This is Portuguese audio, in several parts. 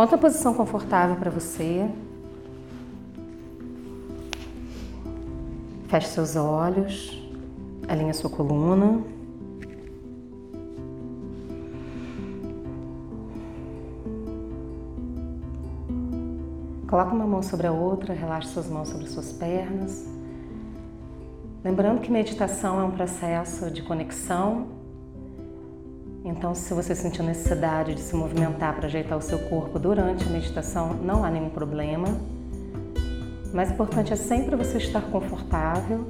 Encontre uma posição confortável para você. Feche seus olhos, alinhe sua coluna. Coloque uma mão sobre a outra, relaxe suas mãos sobre suas pernas. Lembrando que meditação é um processo de conexão. Então, se você sentir necessidade de se movimentar para ajeitar o seu corpo durante a meditação, não há nenhum problema. Mais importante é sempre você estar confortável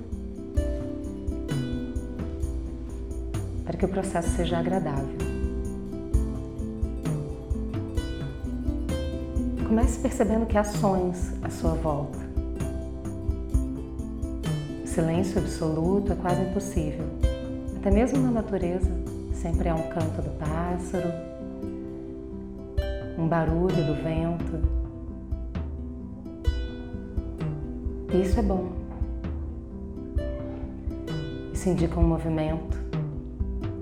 para que o processo seja agradável. Comece percebendo que há sons à sua volta. O silêncio absoluto é quase impossível. Até mesmo na natureza, sempre há um canto do pássaro, um barulho do vento. E isso é bom. Isso indica um movimento,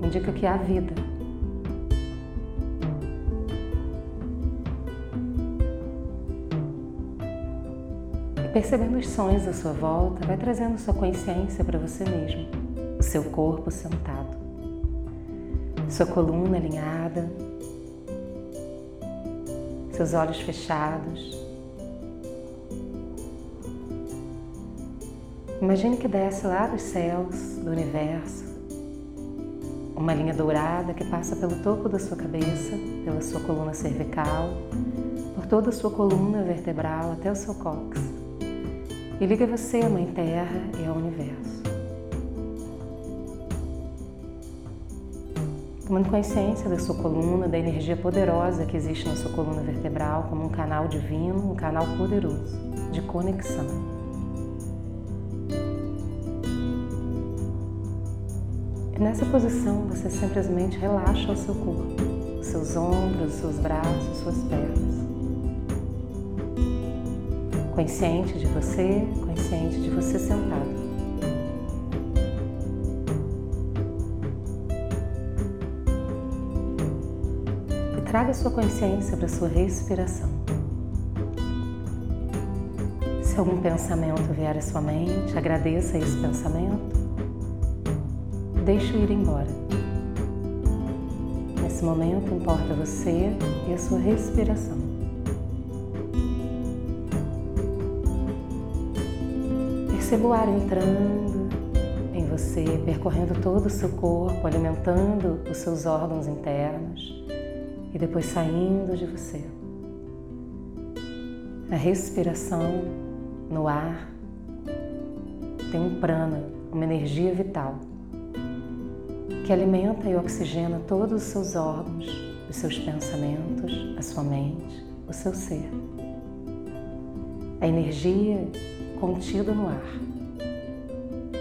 indica que há vida. Percebendo os sons à sua volta, vai trazendo sua consciência para você mesmo, o seu corpo sentado, sua coluna alinhada, seus olhos fechados. Imagine que desce lá dos céus, do universo, uma linha dourada que passa pelo topo da sua cabeça, pela sua coluna cervical, por toda a sua coluna vertebral até o seu cóccix e liga você à Mãe Terra e ao Universo. Tomando consciência da sua coluna, da energia poderosa que existe na sua coluna vertebral, como um canal divino, um canal poderoso de conexão. Nessa posição você simplesmente relaxa o seu corpo, seus ombros, seus braços, suas pernas consciente de você, consciente de você sentado. Traga sua consciência para sua respiração. Se algum pensamento vier à sua mente, agradeça esse pensamento. Deixe-o ir embora. Nesse momento importa você e a sua respiração. Perceba o ar entrando em você, percorrendo todo o seu corpo, alimentando os seus órgãos internos e depois saindo de você. A respiração no ar tem um prana, uma energia vital que alimenta e oxigena todos os seus órgãos, os seus pensamentos, a sua mente, o seu ser. A energia contido no ar.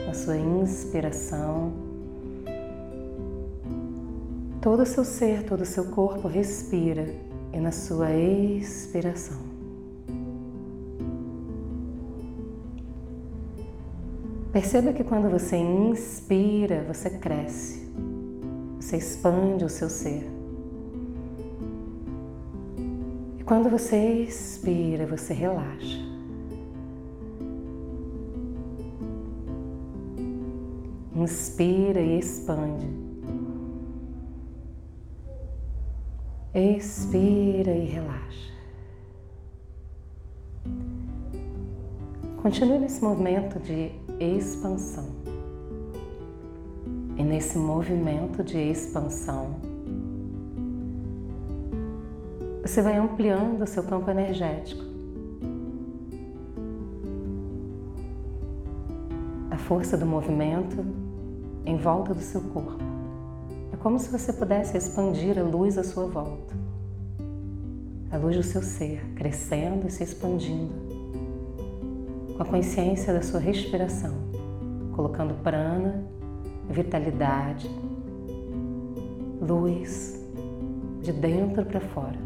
Na sua inspiração, todo o seu ser, todo o seu corpo respira e na sua expiração. Perceba que quando você inspira, você cresce, você expande o seu ser. E quando você expira, você relaxa. Inspira e expande. Expira e relaxa. Continue nesse movimento de expansão. E nesse movimento de expansão, você vai ampliando o seu campo energético. A força do movimento em volta do seu corpo. É como se você pudesse expandir a luz à sua volta. A luz do seu ser, crescendo e se expandindo. Com a consciência da sua respiração, colocando prana, vitalidade, luz de dentro para fora.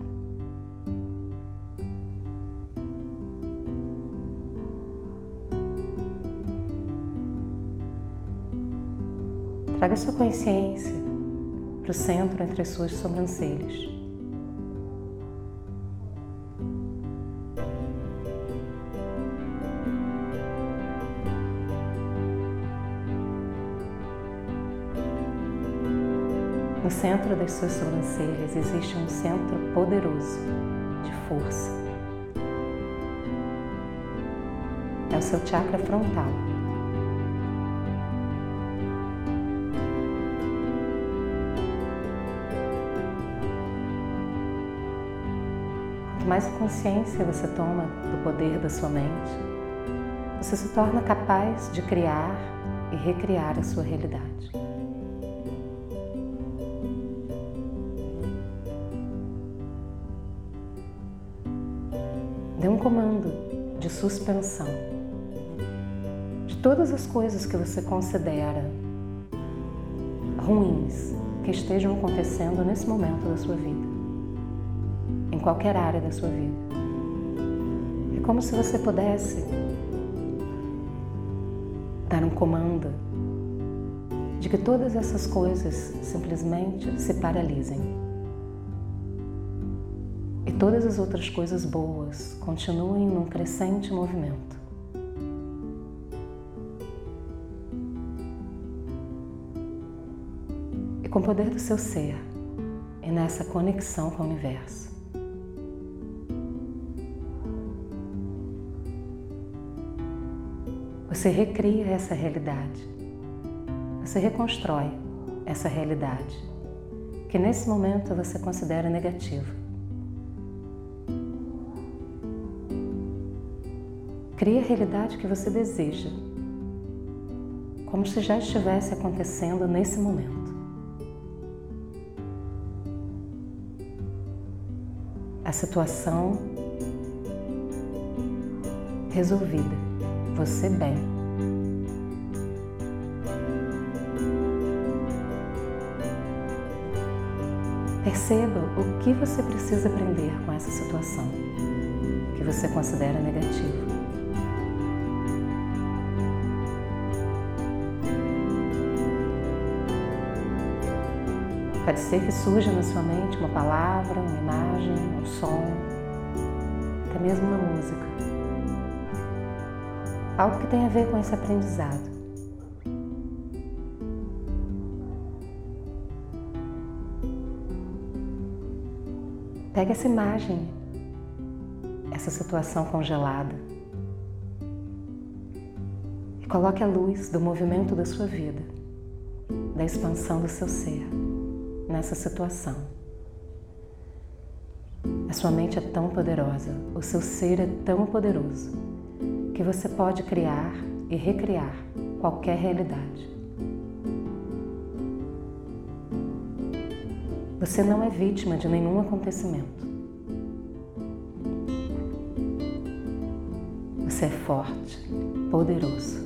Traga sua consciência para o centro entre as suas sobrancelhas. No centro das suas sobrancelhas existe um centro poderoso de força. É o seu chakra frontal. Quanto mais consciência você toma do poder da sua mente, você se torna capaz de criar e recriar a sua realidade. Dê um comando de suspensão de todas as coisas que você considera ruins que estejam acontecendo nesse momento da sua vida, qualquer área da sua vida. É como se você pudesse dar um comando de que todas essas coisas simplesmente se paralisem e todas as outras coisas boas continuem num crescente movimento. E com o poder do seu ser e nessa conexão com o universo, você recria essa realidade, você reconstrói essa realidade que nesse momento você considera negativa. Crie a realidade que você deseja, como se já estivesse acontecendo nesse momento. A situação resolvida, você bem. Perceba o que você precisa aprender com essa situação que você considera negativa. Pode ser que surja na sua mente uma palavra, uma imagem, um som, até mesmo uma música. Algo que tem a ver com esse aprendizado. Pega essa imagem, essa situação congelada e coloque a luz do movimento da sua vida, da expansão do seu ser nessa situação. A sua mente é tão poderosa, o seu ser é tão poderoso, que você pode criar e recriar qualquer realidade. Você não é vítima de nenhum acontecimento. Você é forte, poderoso.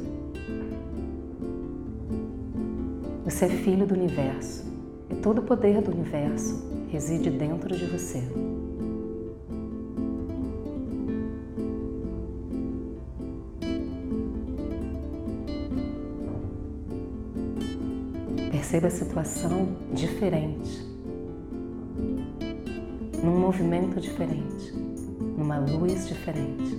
Você é filho do universo e todo o poder do universo reside dentro de você. Perceba a situação diferente, num movimento diferente, numa luz diferente.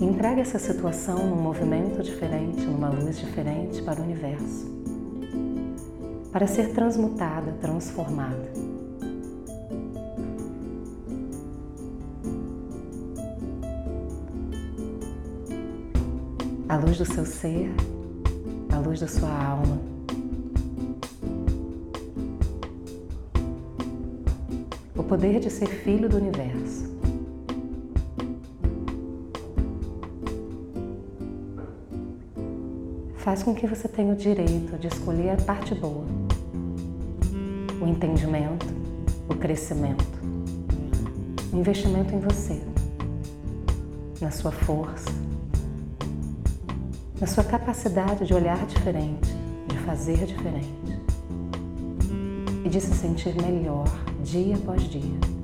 Entregue essa situação num movimento diferente, numa luz diferente para o universo, para ser transmutada, transformada. A luz do seu ser, a luz da sua alma. O poder de ser filho do universo. faz com que você tenha o direito de escolher a parte boa, o entendimento, o crescimento, o investimento em você, na sua força, na sua capacidade de olhar diferente, de fazer diferente e de se sentir melhor dia após dia.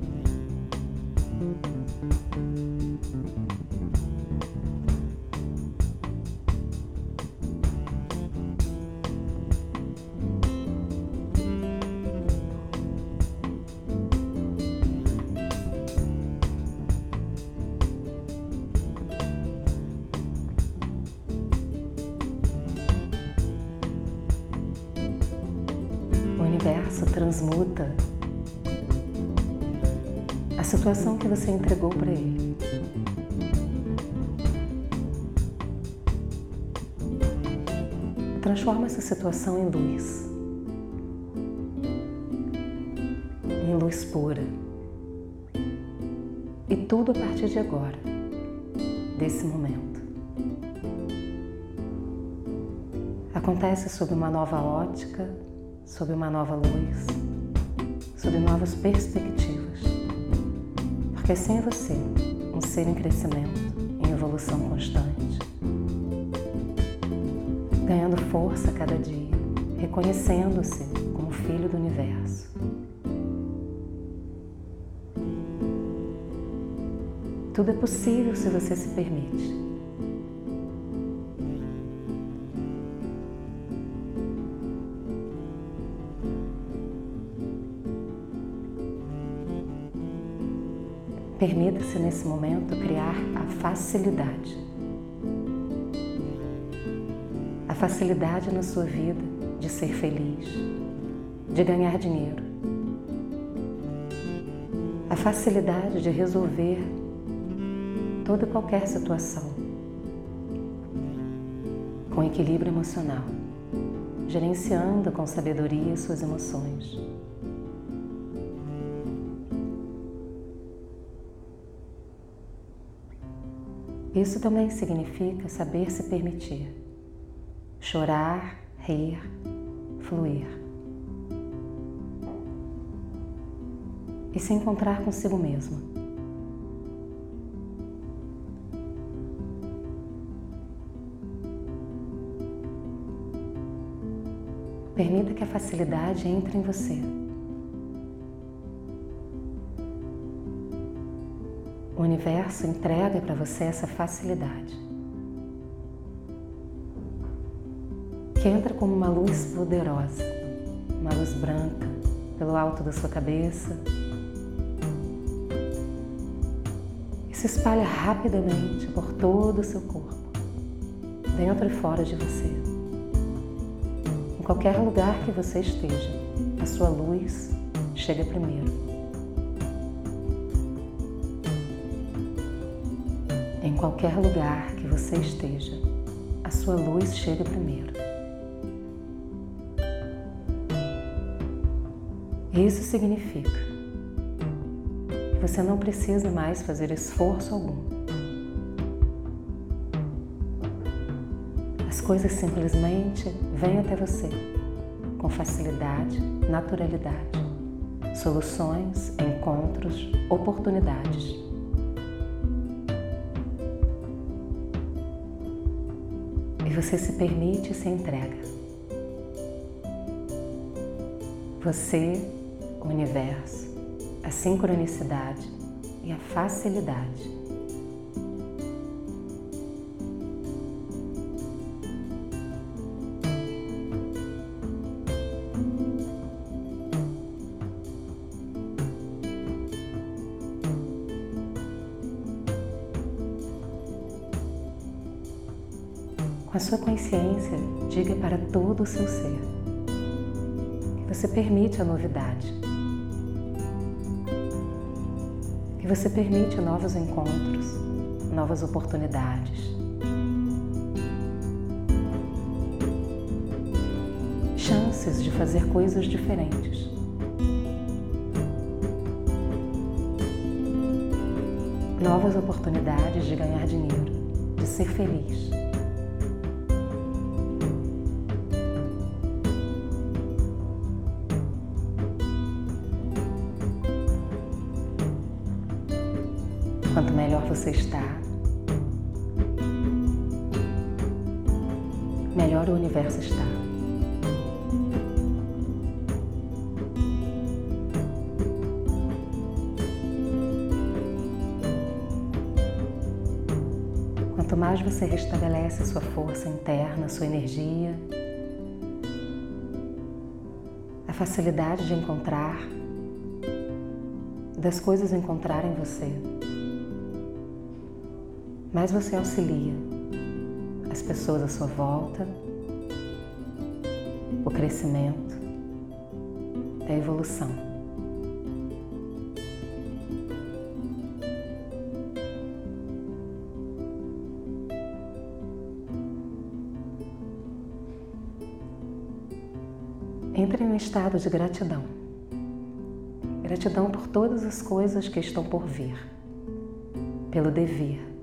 Situação que você entregou para ele. Transforma essa situação em luz. Em luz pura. E tudo a partir de agora, desse momento. Acontece sob uma nova ótica, sob uma nova luz, sob novas perspectivas. Porque sem você, um ser em crescimento, em evolução constante, ganhando força a cada dia, reconhecendo-se como filho do universo. Tudo é possível se você se permite. Permita-se nesse momento criar a facilidade. A facilidade na sua vida de ser feliz, de ganhar dinheiro. A facilidade de resolver toda e qualquer situação com equilíbrio emocional, gerenciando com sabedoria suas emoções. Isso também significa saber se permitir, chorar, rir, fluir e se encontrar consigo mesmo. Permita que a facilidade entre em você. O universo entrega para você essa facilidade. Que entra como uma luz poderosa, uma luz branca pelo alto da sua cabeça e se espalha rapidamente por todo o seu corpo, dentro e fora de você. Em qualquer lugar que você esteja, a sua luz chega primeiro. Qualquer lugar que você esteja, a sua luz chega primeiro. Isso significa que você não precisa mais fazer esforço algum. As coisas simplesmente vêm até você com facilidade, naturalidade. Soluções, encontros, oportunidades. Você se permite e se entrega. Você, o universo, a sincronicidade e a facilidade. Sua consciência, diga para todo o seu ser que você permite a novidade, que você permite novos encontros, novas oportunidades. Chances de fazer coisas diferentes. Novas oportunidades de ganhar dinheiro, de ser feliz. Você está, melhor o universo está. Quanto mais você restabelece sua força interna, sua energia, a facilidade de encontrar, das coisas encontrarem você, mais você auxilia as pessoas à sua volta, o crescimento, é evolução. Entre em um estado de gratidão. Gratidão por todas as coisas que estão por vir, pelo devir,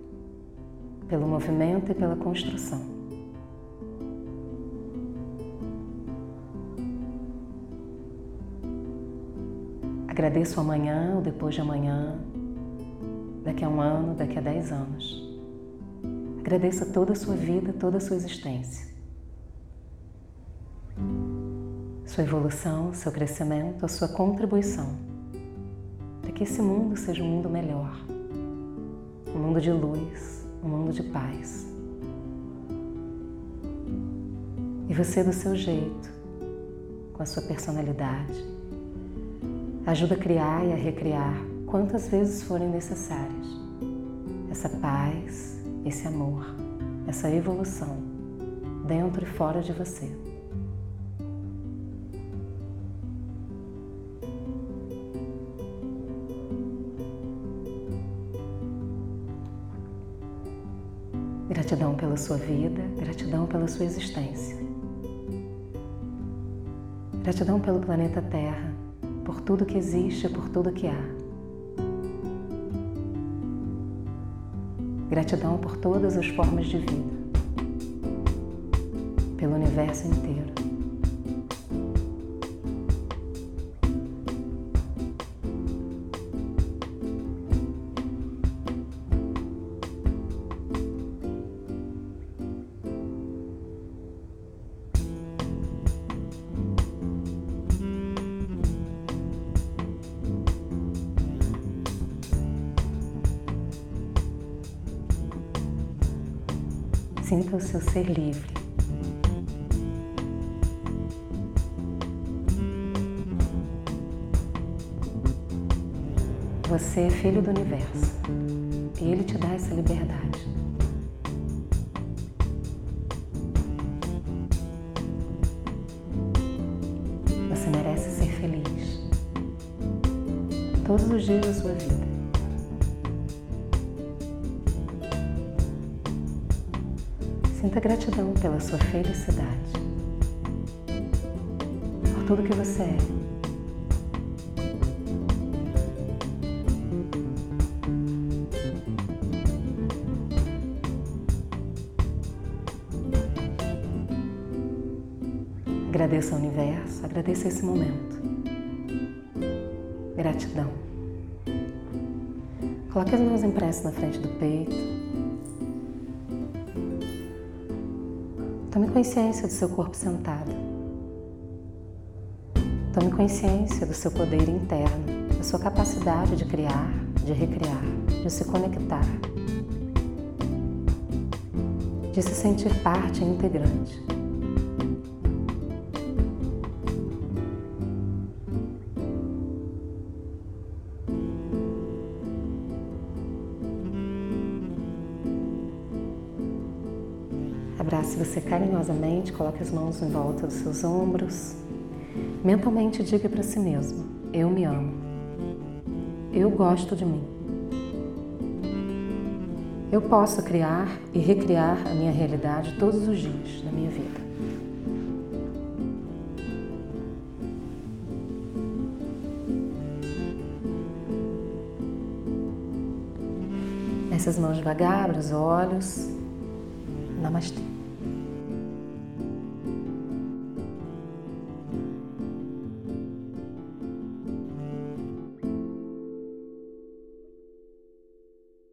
pelo movimento e pela construção. Agradeço amanhã ou depois de amanhã, daqui a um ano, daqui a dez anos. Agradeça toda a sua vida, toda a sua existência. Sua evolução, seu crescimento, a sua contribuição para que esse mundo seja um mundo melhor, um mundo de luz, um mundo de paz. E você, do seu jeito, com a sua personalidade, Ajuda a criar e a recriar quantas vezes forem necessárias essa paz, esse amor, essa evolução dentro e fora de você. Gratidão pela sua vida, gratidão pela sua existência. Gratidão pelo planeta Terra, por tudo que existe, por tudo que há. Gratidão por todas as formas de vida, pelo universo inteiro. Sinta o seu ser livre. Você é filho do universo e ele te dá essa liberdade. Você merece ser feliz todos os dias da sua vida. Sinta gratidão pela sua felicidade, por tudo que você é. Agradeça ao universo, agradeça esse momento. Gratidão. Coloque as mãos em na frente do peito. Tome consciência do seu corpo sentado. Tome consciência do seu poder interno, da sua capacidade de criar, de recriar, de se conectar, de se sentir parte integrante. Você carinhosamente, coloque as mãos em volta dos seus ombros. Mentalmente diga para si mesmo: Eu me amo. Eu gosto de mim. Eu posso criar e recriar a minha realidade todos os dias da minha vida. Essas mãos devagar, os olhos. Namastê.